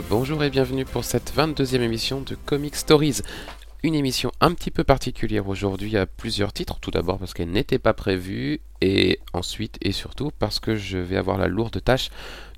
Bonjour, et bienvenue pour cette 22e émission de Comic Stories. Une émission un petit peu particulière aujourd'hui à plusieurs titres. Tout d'abord parce qu'elle n'était pas prévue et ensuite et surtout parce que je vais avoir la lourde tâche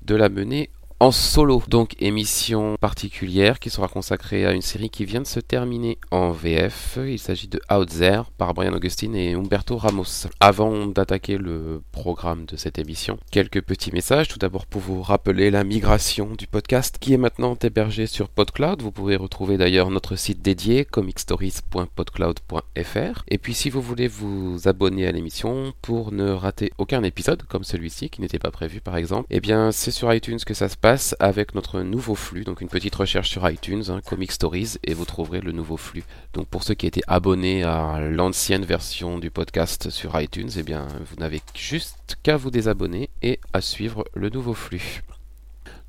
de la mener en solo. Donc émission particulière qui sera consacrée à une série qui vient de se terminer en VF. Il s'agit de Out There par Brian Augustine et Humberto Ramos. Avant d'attaquer le programme de cette émission, quelques petits messages. Tout d'abord pour vous rappeler la migration du podcast qui est maintenant hébergé sur PodCloud. Vous pouvez retrouver d'ailleurs notre site dédié comicstories.podcloud.fr. Et puis si vous voulez vous abonner à l'émission pour ne rater aucun épisode comme celui-ci qui n'était pas prévu par exemple, eh bien c'est sur iTunes que ça se passe avec notre nouveau flux. Donc une petite recherche sur iTunes, hein, Comic Stories, et vous trouverez le nouveau flux. Donc pour ceux qui étaient abonnés à l'ancienne version du podcast sur iTunes, eh bien vous n'avez juste qu'à vous désabonner et à suivre le nouveau flux.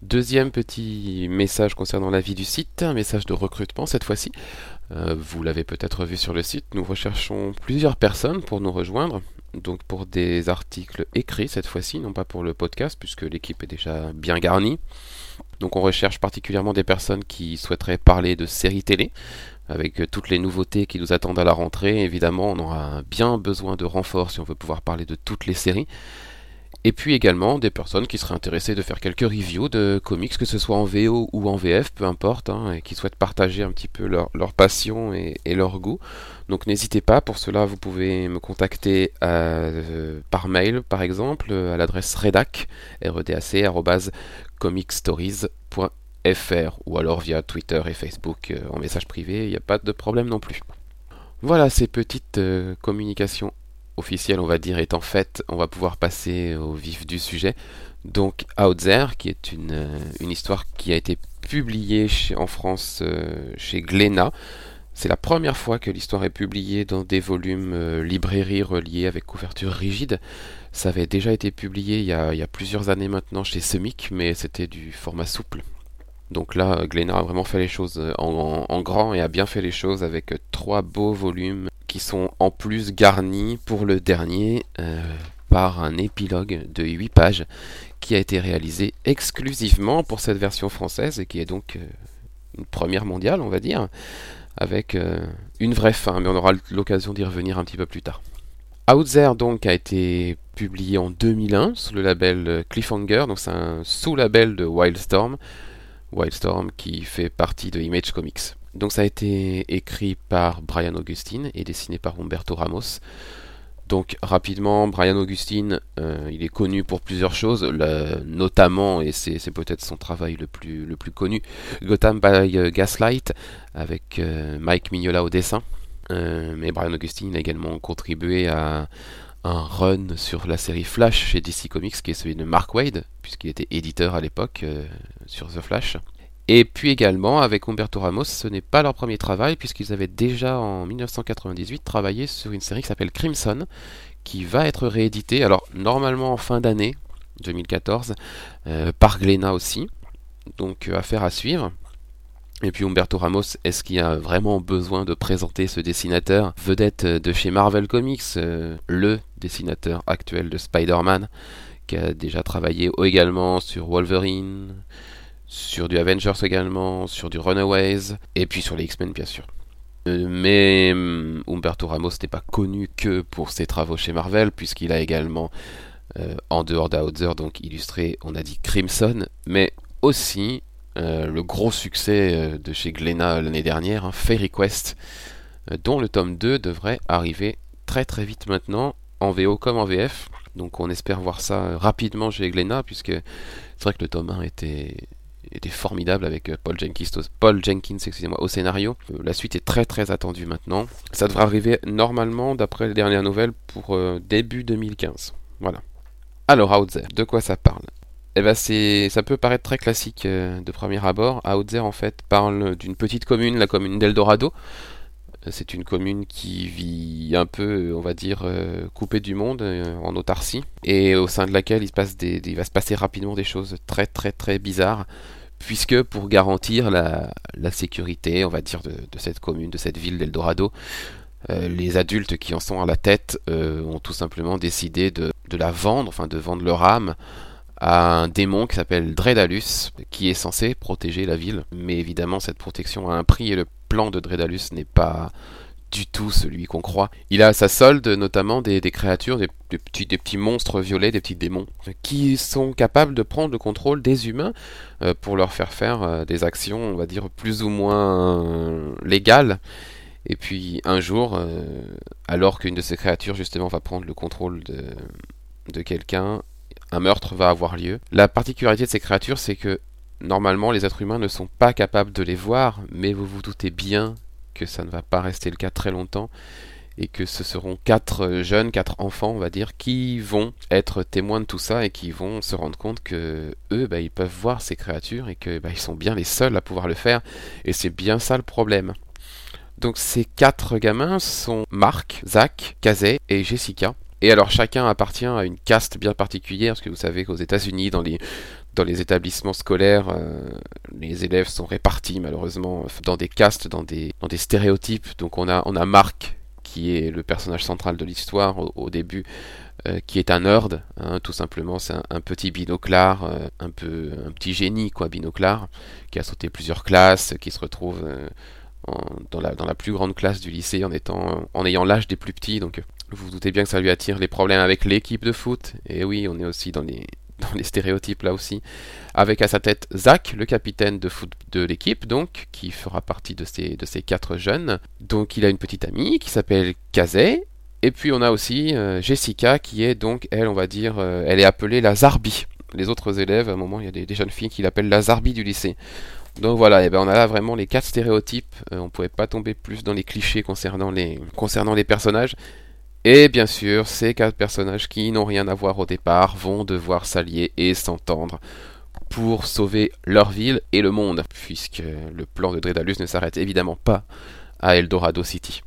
Deuxième petit message concernant la vie du site, un message de recrutement cette fois-ci. Euh, vous l'avez peut-être vu sur le site, nous recherchons plusieurs personnes pour nous rejoindre donc pour des articles écrits cette fois-ci, non pas pour le podcast, puisque l'équipe est déjà bien garnie. Donc on recherche particulièrement des personnes qui souhaiteraient parler de séries télé, avec toutes les nouveautés qui nous attendent à la rentrée. Évidemment, on aura bien besoin de renforts si on veut pouvoir parler de toutes les séries. Et puis également des personnes qui seraient intéressées de faire quelques reviews de comics, que ce soit en VO ou en VF, peu importe, hein, et qui souhaitent partager un petit peu leur, passion et, leur goût. Donc n'hésitez pas, pour cela vous pouvez me contacter euh, par mail par exemple, à l'adresse redac, redac, comicstories.fr ou alors via Twitter et Facebook euh, en message privé, il n'y a pas de problème non plus. Voilà ces petites euh, communications officielle, on va dire, est en fait, on va pouvoir passer au vif du sujet. Donc Out There, qui est une, euh, une histoire qui a été publiée en France euh, chez Glénat. C'est la première fois que l'histoire est publiée dans des volumes euh, librairie reliés avec couverture rigide. Ça avait déjà été publié il y a, plusieurs années maintenant chez Semic, mais c'était du format souple. Donc là, Glénat a vraiment fait les choses en, en, grand et a bien fait les choses avec trois beaux volumes qui sont en plus garnis pour le dernier euh, par un épilogue de 8 pages qui a été réalisé exclusivement pour cette version française et qui est donc euh, une première mondiale, on va dire, avec euh, une vraie fin, mais on aura l'occasion d'y revenir un petit peu plus tard. Out There donc a été publié en 2001 sous le label Cliffhanger, donc c'est un sous-label de Wildstorm, Wildstorm qui fait partie de Image Comics. Donc ça a été écrit par Brian Augustine et dessiné par Humberto Ramos. Donc rapidement, Brian Augustine, euh, il est connu pour plusieurs choses, notamment, et c'est peut-être son travail le plus, le plus connu, Gotham by euh, Gaslight, avec euh, Mike Mignola au dessin. mais Brian Augustine a également contribué à un run sur la série Flash chez DC Comics, qui est celui de Mark Wade, puisqu'il était éditeur à l'époque sur The Flash. Et puis également, avec Humberto Ramos, ce n'est pas leur premier travail, puisqu'ils avaient déjà en 1998 travaillé sur une série qui s'appelle Crimson, qui va être rééditée, alors normalement en fin d'année 2014, euh, par Glénat aussi. Donc euh, affaire à suivre. Et puis Humberto Ramos, est-ce qu'il y a vraiment besoin de présenter ce dessinateur vedette de chez Marvel Comics, euh, le dessinateur actuel de Spider-Man, qui a déjà travaillé également sur Wolverine, sur du Avengers également, sur du Runaways, et puis sur les X-Men bien sûr. Euh, mais hum, Humberto Ramos n'est pas connu que pour ses travaux chez Marvel, puisqu'il a également, euh, en dehors d'Outzer, donc illustré, on a dit Crimson, mais aussi euh, le gros succès de chez Glénat l'année dernière, hein, Fairy Quest, dont le tome 2 devrait arriver très très vite maintenant, en VO comme en VF. Donc on espère voir ça rapidement chez Glénat, puisque c'est vrai que le tome 1 était était formidable avec euh, Paul Jenkins, excusez-moi, au scénario. Euh, la suite est très très attendue maintenant. Ça devrait arriver normalement, d'après les dernières nouvelles, pour euh, début 2015. Voilà. Alors, Out de quoi ça parle? Eh c'est, ça peut paraître très classique de premier abord. Out en fait parle d'une petite commune, la commune d'Eldorado. C'est une commune qui vit un peu, on va dire, coupée du monde, en autarcie, et au sein de laquelle il, se passe il va se passer rapidement des choses très très très bizarres puisque pour garantir la, sécurité, on va dire, de, cette commune, de cette ville d'Eldorado, euh, les adultes qui en sont à la tête euh, ont tout simplement décidé de, la vendre, enfin de vendre leur âme à un démon qui s'appelle Dredalus, qui est censé protéger la ville. Mais évidemment, cette protection a un prix et le plan de Dredalus n'est pas du tout celui qu'on croit. Il a à sa solde notamment des, créatures, des, petits, monstres violets, des petits démons, qui sont capables de prendre le contrôle des humains euh, pour leur faire faire euh, des actions, on va dire, plus ou moins euh, légales. Et puis un jour, alors qu'une de ces créatures justement va prendre le contrôle de, de quelqu'un, un meurtre va avoir lieu. La particularité de ces créatures, c'est que normalement les êtres humains ne sont pas capables de les voir, mais vous vous doutez bien que ça ne va pas rester le cas très longtemps et que ce seront quatre jeunes, quatre enfants, on va dire, qui vont être témoins de tout ça et qui vont se rendre compte que eux, bah, ils peuvent voir ces créatures et que bah, ils sont bien les seuls à pouvoir le faire. Et c'est bien ça le problème. Donc ces quatre gamins sont Marc, Zach, Kazé et Jessica. Et alors chacun appartient à une caste bien particulière, parce que vous savez qu'aux États-Unis, dans les, dans les établissements scolaires, euh, les élèves sont répartis malheureusement dans des castes, dans des, stéréotypes. Donc on a, on a Marc, qui est le personnage central de l'histoire au, début, euh, qui est un nerd, hein, tout simplement, c'est un, petit binoclard, euh, un peu un petit génie quoi, binoclard, qui a sauté plusieurs classes, qui se retrouve dans, la, dans la plus grande classe du lycée en étant en ayant l'âge des plus petits, donc vous vous doutez bien que ça lui attire les problèmes avec l'équipe de foot. Et oui, on est aussi dans les, dans les stéréotypes là aussi. Avec à sa tête Zach, le capitaine de foot de l'équipe, donc, qui fera partie de ces, de ces quatre jeunes. Donc il a une petite amie qui s'appelle Kazé. Et puis on a aussi euh, Jessica qui est donc, elle, on va dire, euh, elle est appelée la Zarbi. Les autres élèves, à un moment, il y a des, jeunes filles qui l'appellent la Zarbi du lycée. Donc voilà, et ben on a là vraiment les quatre stéréotypes. Euh, on pouvait pas tomber plus dans les clichés concernant les, concernant les personnages. Et bien sûr, ces quatre personnages qui n'ont rien à voir au départ vont devoir s'allier et s'entendre pour sauver leur ville et le monde, puisque le plan de Dredalus ne s'arrête évidemment pas à Eldorado City.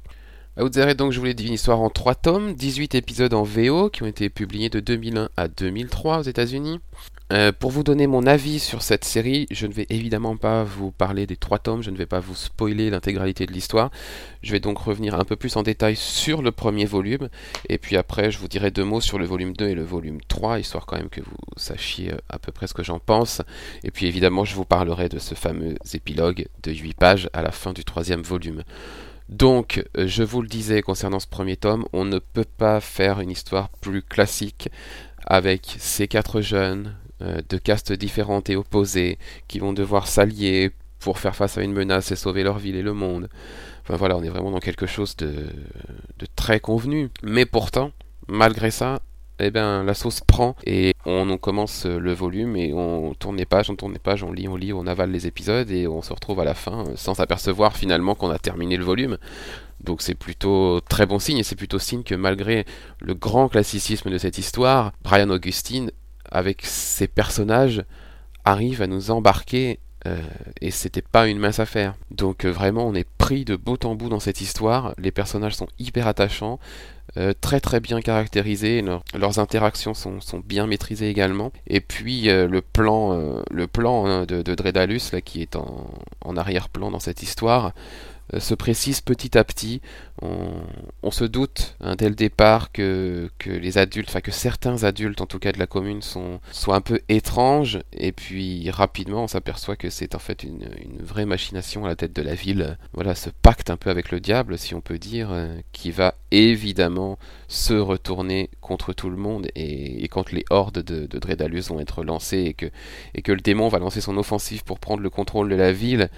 Outzer donc, je voulais dire une histoire en trois tomes, 18 épisodes en VO qui ont été publiés de 2001 à 2003 aux États-Unis. Euh, pour vous donner mon avis sur cette série, je ne vais évidemment pas vous parler des trois tomes, je ne vais pas vous spoiler l'intégralité de l'histoire. Je vais donc revenir un peu plus en détail sur le premier volume, et puis après je vous dirai deux mots sur le volume 2 et le volume 3, histoire quand même que vous sachiez euh, à peu près ce que j'en pense. Et puis évidemment je vous parlerai de ce fameux épilogue de 8 pages à la fin du troisième volume. Donc, euh, je vous le disais concernant ce premier tome, on ne peut pas faire une histoire plus classique avec ces quatre jeunes euh, de castes différentes et opposées qui vont devoir s'allier pour faire face à une menace et sauver leur ville et le monde. Enfin voilà, on est vraiment dans quelque chose de, très convenu. Mais pourtant, malgré ça, eh ben, la sauce prend et on, commence le volume et on tourne les pages, on tourne les pages, on lit, on lit, on avale les épisodes et on se retrouve à la fin sans s'apercevoir finalement qu'on a terminé le volume. Donc c'est plutôt très bon signe et c'est plutôt signe que malgré le grand classicisme de cette histoire, Brian Augustine avec ses personnages, arrive à nous embarquer euh, et c'était pas une mince affaire. Donc euh, vraiment, on est pris de bout en bout dans cette histoire. Les personnages sont hyper attachants, euh, très très bien caractérisés. leurs interactions sont, bien maîtrisées également. Et puis le plan, le plan hein, de, Dredalus là, qui est en, arrière-plan dans cette histoire, euh, se précise petit à petit. On, se doute hein, dès le départ que, que les adultes, enfin que certains adultes en tout cas de la commune sont, sont un peu étranges et puis rapidement on s'aperçoit que c'est en fait une, vraie machination à la tête de la ville. Voilà ce pacte un peu avec le diable si on peut dire, euh, qui va évidemment se retourner contre tout le monde et, quand les hordes de, de vont être lancées et que, et que le démon va lancer son offensive pour prendre le contrôle de la ville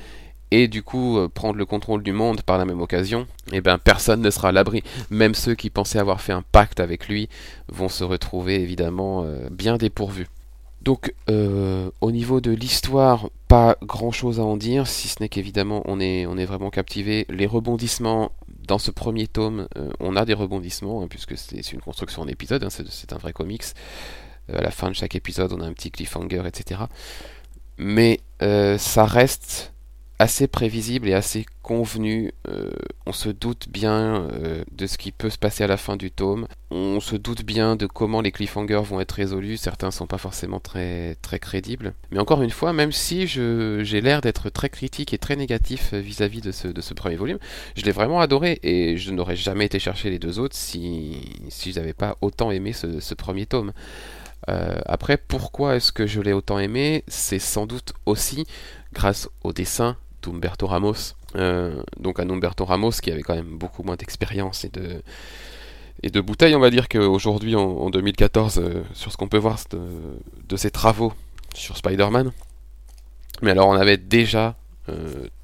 et du coup euh, prendre le contrôle du monde par la même occasion, eh ben personne ne sera à l'abri. Même ceux qui pensaient avoir fait un pacte avec lui vont se retrouver évidemment euh, bien dépourvus. Donc euh, au niveau de l'histoire, pas grand chose à en dire, si ce n'est qu'évidemment on est, on est vraiment captivé. Les rebondissements dans ce premier tome, on a des rebondissements, hein, puisque c'est une construction en épisode, hein, c'est un vrai comics. à la fin de chaque épisode, on a un petit cliffhanger, etc. Mais ça reste assez prévisible et assez convenu. Euh, on se doute bien euh, de ce qui peut se passer à la fin du tome. On se doute bien de comment les cliffhangers vont être résolus. Certains sont pas forcément très très crédibles. Mais encore une fois, même si j'ai l'air d'être très critique et très négatif vis-à-vis de, ce, de ce premier volume, je l'ai vraiment adoré et je n'aurais jamais été chercher les deux autres si si j'avais pas autant aimé ce, ce premier tome. après, pourquoi est-ce que je l'ai autant aimé? C'est sans doute aussi grâce au dessin d'Umberto Ramos. donc un Umberto Ramos qui avait quand même beaucoup moins d'expérience et de, et bouteilles, on va dire qu'aujourd'hui, en, 2014, sur ce qu'on peut voir de, de, ses travaux sur Spider-Man, mais alors on avait déjà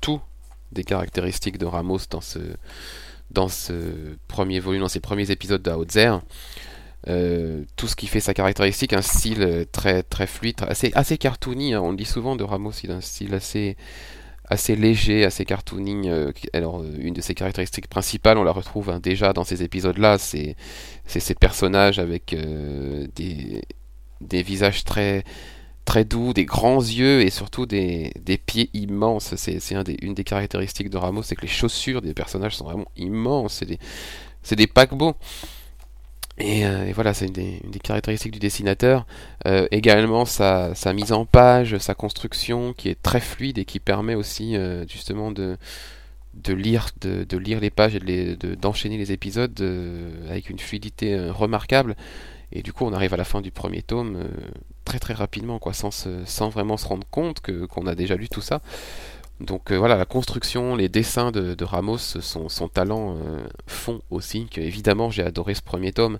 tout des caractéristiques de Ramos dans ce, premier volume, dans ces premiers épisodes de Outzer. Euh, tout ce qui fait sa caractéristique, un style très très fluide, assez assez cartoony. Hein. On le dit souvent de Ramos, il a un style assez assez léger, assez cartoony. Euh, alors une de ses caractéristiques principales, on la retrouve hein, déjà dans ces épisodes-là, c'est ces personnages avec euh, des visages très très doux, des grands yeux et surtout des, pieds immenses. C'est un une des caractéristiques de Ramos, c'est que les chaussures des personnages sont vraiment immenses. C'est des paquebots. Et, euh, voilà, c'est une, des, caractéristiques du dessinateur. Euh, également sa, mise en page, sa construction qui est très fluide et qui permet aussi euh, justement de, lire, de, lire les pages et d'enchaîner les épisodes avec une fluidité remarquable. Et du coup, on arrive à la fin du premier tome très très rapidement, quoi, sans, sans vraiment se rendre compte qu'on a déjà lu tout ça. Donc euh, voilà, la construction, les dessins de, Ramos, son, talent euh, font aussi que évidemment j'ai adoré ce premier tome.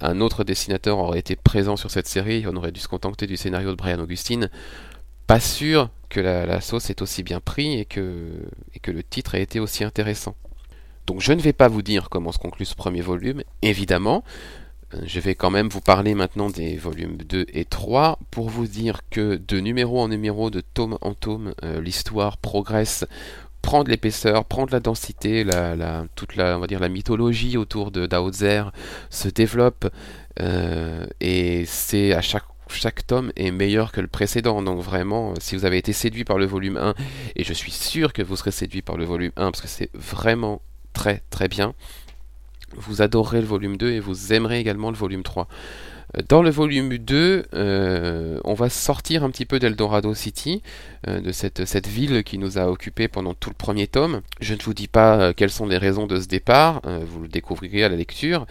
Un autre dessinateur aurait été présent sur cette série, on aurait dû se contenter du scénario de Brian Augustine. Pas sûr que la, sauce est aussi bien pris et que le titre ait été aussi intéressant. Donc je ne vais pas vous dire comment se conclut ce premier volume, évidemment. Euh, je vais quand même vous parler maintenant des volumes 2 et 3 pour vous dire que de numéro en numéro, de tome en tome, euh, l'histoire progresse, prend de l'épaisseur, prend de la densité, toute la, mythologie autour de Daozer se développe euh, et c'est à chaque chaque tome est meilleur que le précédent. Donc vraiment, si vous avez été séduit par le volume 1, et je suis sûr que vous serez séduit par le volume 1 parce que c'est vraiment très très bien, vous adorerez le volume 2 et vous aimerez également le volume 3. Euh, dans le volume 2, euh, on va sortir un petit peu d'Eldorado City, euh, de cette, ville qui nous a occupé pendant tout le premier tome. Je ne vous dis pas quelles sont les raisons de ce départ, vous le découvrirez à la lecture.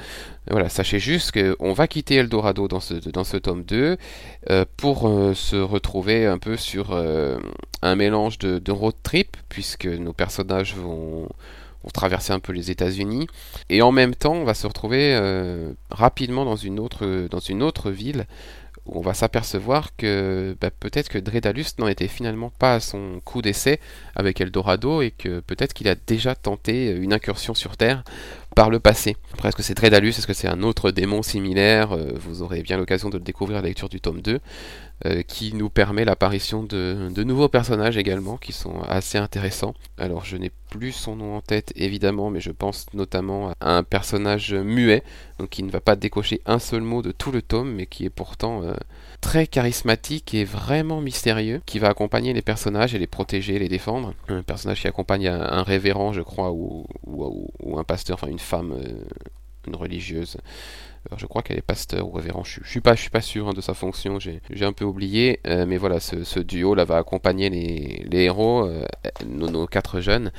Voilà, sachez juste qu'on va quitter Eldorado dans ce, tome 2 pour se retrouver un peu sur un mélange de road trip, puisque nos personnages vont pour traverser un peu les États-Unis. Et en même temps, on va se retrouver euh, rapidement dans une autre, dans une autre ville où on va s'apercevoir que bah, peut-être que Dredalus n'en était finalement pas à son coup d'essai avec Eldorado et que peut-être qu'il a déjà tenté une incursion sur Terre par le passé. Après, est-ce que c'est Dredalus Est-ce que c'est un autre démon similaire? Euh, Vous aurez bien l'occasion de le découvrir à la lecture du tome 2. Euh, qui nous permet l'apparition de, nouveaux personnages également qui sont assez intéressants. Alors je n'ai plus son nom en tête évidemment, mais je pense notamment à un personnage muet, donc qui ne va pas décocher un seul mot de tout le tome, mais qui est pourtant euh, très charismatique et vraiment mystérieux, qui va accompagner les personnages et les protéger, les défendre. Un personnage qui accompagne un, révérend, je crois, ou, un pasteur, enfin une femme, euh, une religieuse je crois qu'elle est pasteur ou révérend. Je, je suis pas, sûr hein, de sa fonction. J'ai un peu oublié, euh, mais voilà, ce, duo là va accompagner les, héros, euh, nos, quatre jeunes.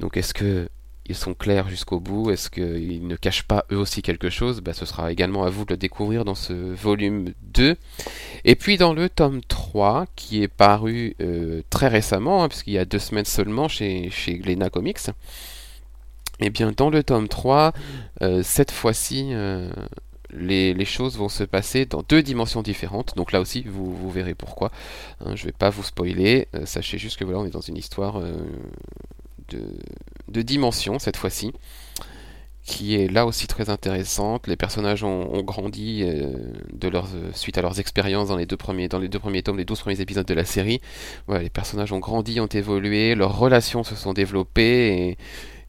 Donc, est-ce que ils sont clairs jusqu'au bout? Est-ce qu'ils ne cachent pas eux aussi quelque chose? Bah, Ce sera également à vous de le découvrir dans ce volume 2. Et puis dans le tome 3, qui est paru euh, très récemment, hein, puisqu'il y a deux semaines seulement chez, chez Glena Comics, eh bien, dans le tome 3, euh, cette fois-ci, euh, les, choses vont se passer dans deux dimensions différentes. Donc là aussi, vous, verrez pourquoi. Hein, je ne vais pas vous spoiler. Euh, sachez juste que voilà, on est dans une histoire de, de dimension cette fois-ci qui est là aussi très intéressante. Les personnages ont, grandi de suite à leurs expériences dans les deux premiers, dans les deux premiers tomes, les 12 premiers épisodes de la série. Voilà, les personnages ont grandi, ont évolué, leurs relations se sont développées et,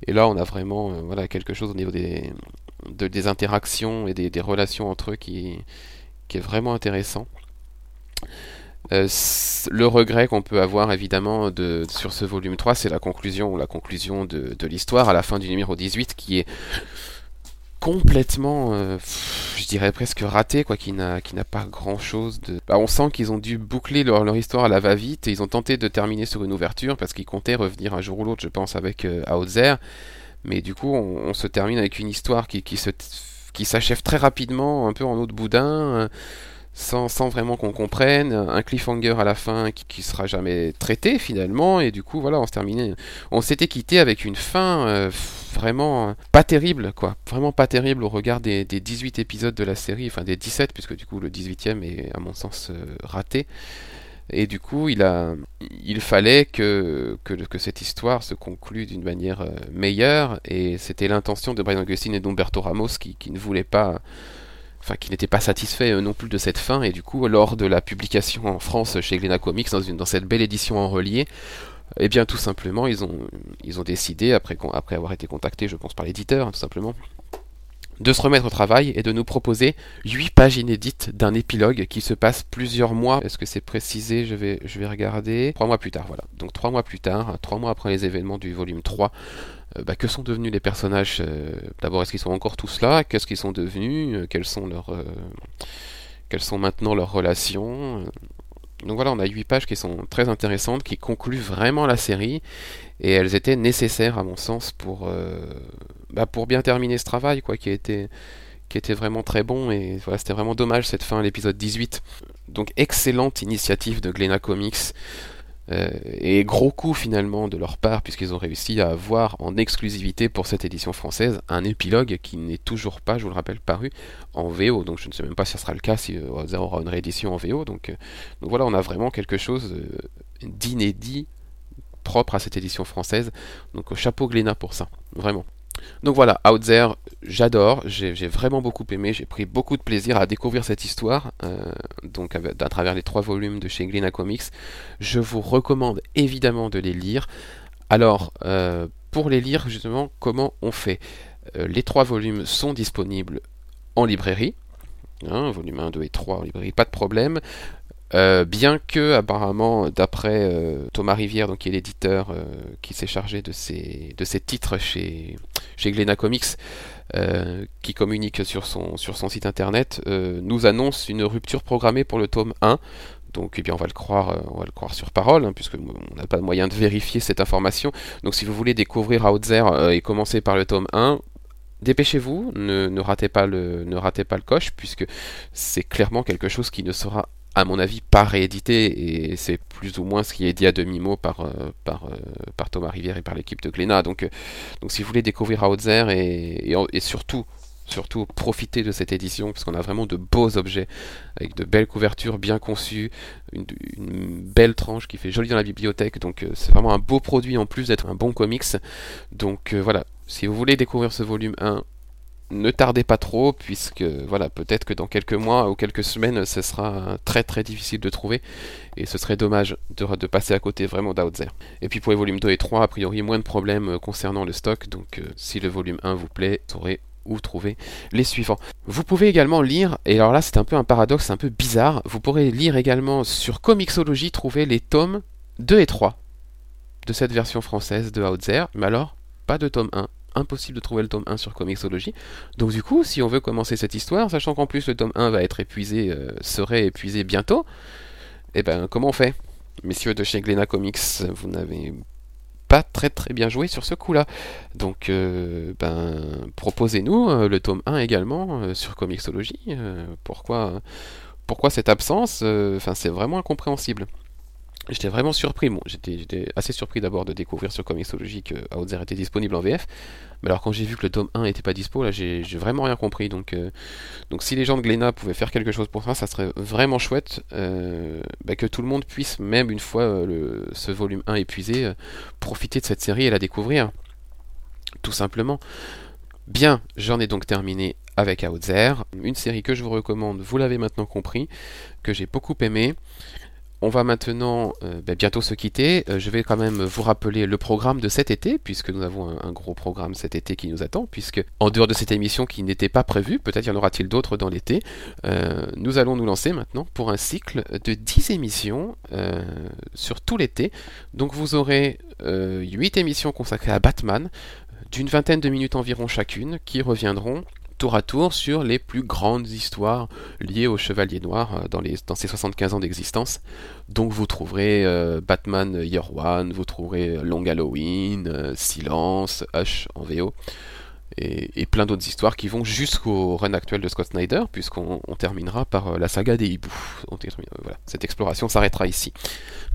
et là, on a vraiment euh, voilà, quelque chose au niveau des, des interactions et des, relations entre eux qui, qui est vraiment intéressant. Euh, le regret qu'on peut avoir évidemment de, sur ce volume 3, c'est la conclusion, la conclusion de, de l'histoire à la fin du numéro 18 qui est complètement, euh, je dirais presque raté, quoi, qui n'a, qui n'a pas grand chose de. Bah, on sent qu'ils ont dû boucler leur, histoire à la va-vite et ils ont tenté de terminer sur une ouverture parce qu'ils comptaient revenir un jour ou l'autre, je pense, avec euh. Mais du coup, on, se termine avec une histoire qui, qui qui s'achève très rapidement, un peu en eau de boudin sans, vraiment qu'on comprenne, un cliffhanger à la fin qui, qui sera jamais traité finalement, et du coup voilà, on se s'était quitté avec une fin euh, vraiment pas terrible, quoi, vraiment pas terrible au regard des, des, 18 épisodes de la série, enfin des 17, puisque du coup le 18e est à mon sens euh, raté. Et du coup, il, a, il fallait que, que, que cette histoire se conclue d'une manière euh, meilleure, et c'était l'intention de Brian Augustine et d'Umberto Ramos qui, qui ne voulaient pas enfin qui n'était pas satisfait euh, non plus de cette fin et du coup lors de la publication en France chez Glena Comics dans, cette belle édition en relié eh bien tout simplement ils ont, ils ont décidé après, après avoir été contactés je pense par l'éditeur hein, tout simplement de se remettre au travail et de nous proposer 8 pages inédites d'un épilogue qui se passe plusieurs mois. Est-ce que c'est précisé? Je vais, je vais regarder. 3 mois plus tard, voilà. Donc 3 mois plus tard, 3 mois après les événements du volume 3, euh, bah, que sont devenus les personnages euh, D'abord, est-ce qu'ils sont encore tous là? Qu'est-ce qu'ils sont devenus? Euh, Quelles sont leurs quelles sont maintenant leurs relations? Donc voilà, on a 8 pages qui sont très intéressantes, qui concluent vraiment la série, et elles étaient nécessaires à mon sens pour, bah, pour bien terminer ce travail, quoi, qui était, qui était vraiment très bon, et voilà, c'était vraiment dommage cette fin, l'épisode 18. Donc excellente initiative de Glena Comics, euh, et gros coup finalement de leur part, puisqu'ils ont réussi à avoir en exclusivité pour cette édition française un épilogue qui n'est toujours pas, je vous le rappelle, paru en VO. Donc je ne sais même pas si ça sera le cas, si on euh, aura une réédition en VO. Donc, euh, donc voilà, on a vraiment quelque chose d'inédit propre à cette édition française. Donc chapeau Glénat pour ça, vraiment. Donc voilà, Out There, j'adore, j'ai vraiment beaucoup aimé, j'ai pris beaucoup de plaisir à découvrir cette histoire, euh, donc à, travers les trois volumes de chez Glina Comics. Je vous recommande évidemment de les lire. Alors, euh, pour les lire, justement, comment on fait? Euh, Les trois volumes sont disponibles en librairie. Hein, volume 1, 2 et 3 en librairie, pas de problème. Euh, bien que, apparemment, d'après euh, Thomas Rivière, donc, qui est l'éditeur euh, qui s'est chargé de ces, de ces titres chez, chez Glena Comics, qui communique sur son, sur son site internet, nous annonce une rupture programmée pour le tome 1. Donc, eh bien, on va le croire, on va le croire sur parole, hein, puisque on n'a pas de moyen de vérifier cette information. Donc, si vous voulez découvrir Outzer et commencer par le tome 1, dépêchez-vous, ne, ratez pas le, ne ratez pas le coche, puisque c'est clairement quelque chose qui ne sera à mon avis, pas réédité, et c'est plus ou moins ce qui est dit à demi-mot par, euh, par, euh, par Thomas Rivière et par l'équipe de Glénat. Donc, euh, donc si vous voulez découvrir Outzer et, et, surtout, surtout profiter de cette édition, parce qu'on a vraiment de beaux objets, avec de belles couvertures bien conçues, une, une belle tranche qui fait joli dans la bibliothèque, donc c'est vraiment un beau produit en plus d'être un bon comics. Donc voilà, si vous voulez découvrir ce volume 1, ne tardez pas trop, puisque voilà, peut-être que dans quelques mois ou quelques semaines, ce sera très très difficile de trouver, et ce serait dommage de, passer à côté vraiment d'Outzer. Et puis pour les volumes 2 et 3, a priori, moins de problèmes euh, concernant le stock, donc euh, si le volume 1 vous plaît, vous saurez où trouver les suivants. Vous pouvez également lire, et alors là c'est un peu un paradoxe, un peu bizarre, vous pourrez lire également sur Comixology, trouver les tomes 2 et 3 de cette version française de Outzer, mais alors pas de tome 1 impossible de trouver le tome 1 sur Comixology. Donc du coup, si on veut commencer cette histoire, sachant qu'en plus le tome 1 va être épuisé, euh, serait épuisé bientôt, eh ben comment on fait? Messieurs de chez Glena Comics, vous n'avez pas très très bien joué sur ce coup-là. Donc euh, ben proposez-nous euh, le tome 1 également sur Comixology. pourquoi cette absence? C'est vraiment incompréhensible. J'étais vraiment surpris. Bon, j'étais assez surpris d'abord de découvrir sur Comixology que Outzer était disponible en VF. Mais alors quand j'ai vu que le tome 1 n'était pas dispo, là j'ai vraiment rien compris. Donc, euh, donc si les gens de Glénat pouvaient faire quelque chose pour ça, ça serait vraiment chouette euh, bah, que tout le monde puisse, même une fois euh, ce volume 1 épuisé, profiter de cette série et la découvrir. Tout simplement. Bien, j'en ai donc terminé avec Outzer, une série que je vous recommande, vous l'avez maintenant compris, que j'ai beaucoup aimé. On va maintenant euh, ben, bientôt se quitter. Euh, je vais quand même vous rappeler le programme de cet été, puisque nous avons un, gros programme cet été qui nous attend, puisque en dehors de cette émission qui n'était pas prévue, peut-être y en aura-t-il d'autres dans l'été, euh, nous allons nous lancer maintenant pour un cycle de 10 émissions sur tout l'été. Donc vous aurez 8 émissions consacrées à Batman, d'une vingtaine de minutes environ chacune, qui reviendront tour à tour sur les plus grandes histoires liées au Chevalier Noir euh, dans, ses 75 ans d'existence. Donc vous trouverez euh, Batman Year One, vous trouverez Long Halloween, euh, Silence, Hush en VO. Et, plein d'autres histoires qui vont jusqu'au run actuel de Scott Snyder, puisqu'on terminera par euh, la saga des hiboux. Voilà, cette exploration s'arrêtera ici.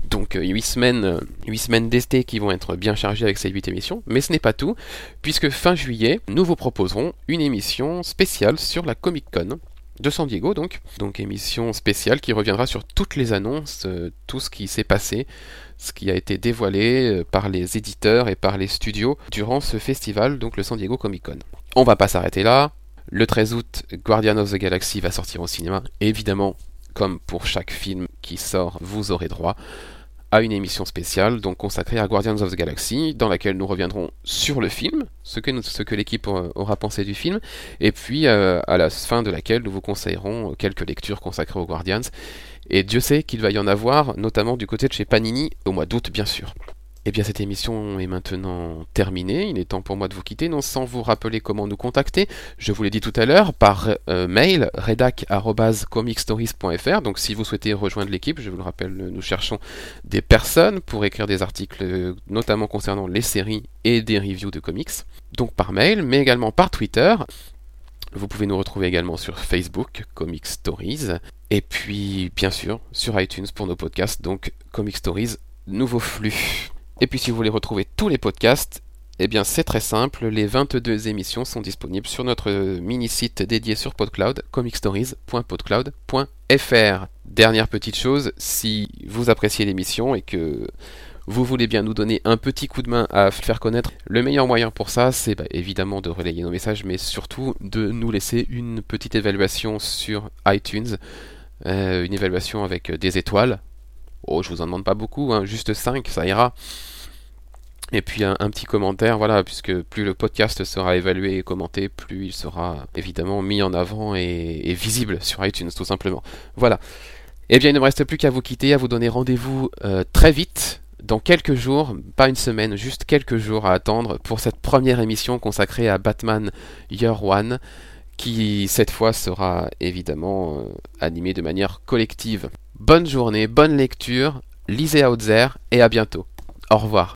Donc 8 semaines, 8 semaines d'esté qui vont être bien chargées avec ces 8 émissions, mais ce n'est pas tout, puisque fin juillet, nous vous proposerons une émission spéciale sur la Comic Con, de San Diego donc. Donc émission spéciale qui reviendra sur toutes les annonces, euh, tout ce qui s'est passé, ce qui a été dévoilé euh, par les éditeurs et par les studios durant ce festival, donc le San Diego Comic Con. On va pas s'arrêter là. Le 13 août, Guardian of the Galaxy va sortir au cinéma. évidemment, comme pour chaque film qui sort, vous aurez droit à une émission spéciale donc consacrée à Guardians of the Galaxy, dans laquelle nous reviendrons sur le film, ce que, l'équipe aura pensé du film, et puis euh, à la fin de laquelle nous vous conseillerons quelques lectures consacrées aux Guardians. Et Dieu sait qu'il va y en avoir, notamment du côté de chez Panini, au mois d'août bien sûr. Eh bien, cette émission est maintenant terminée. Il est temps pour moi de vous quitter, non sans vous rappeler comment nous contacter. Je vous l'ai dit tout à l'heure par euh, mail redac@comicstories.fr. Donc, si vous souhaitez rejoindre l'équipe, je vous le rappelle, nous cherchons des personnes pour écrire des articles, notamment concernant les séries et des reviews de comics. Donc par mail, mais également par Twitter. Vous pouvez nous retrouver également sur Facebook, Comic Stories, et puis bien sûr sur iTunes pour nos podcasts, donc Comic Stories, nouveau flux. Et puis si vous voulez retrouver tous les podcasts, eh bien c'est très simple, les 22 émissions sont disponibles sur notre mini-site dédié sur PodCloud, comicstories.podcloud.fr. Dernière petite chose, si vous appréciez l'émission et que vous voulez bien nous donner un petit coup de main à faire connaître, le meilleur moyen pour ça, c'est bah, évidemment de relayer nos messages, mais surtout de nous laisser une petite évaluation sur iTunes, euh, une évaluation avec des étoiles, Oh, je vous en demande pas beaucoup, hein, juste 5, ça ira. Et puis un, petit commentaire, voilà, puisque plus le podcast sera évalué et commenté, plus il sera évidemment mis en avant et, visible sur iTunes, tout simplement. Voilà. Eh bien, il ne me reste plus qu'à vous quitter, à vous donner rendez-vous euh, très vite, dans quelques jours, pas une semaine, juste quelques jours à attendre pour cette première émission consacrée à Batman Year One, qui cette fois sera évidemment euh, animée de manière collective. Bonne journée, bonne lecture, lisez Outzer et à bientôt. Au revoir.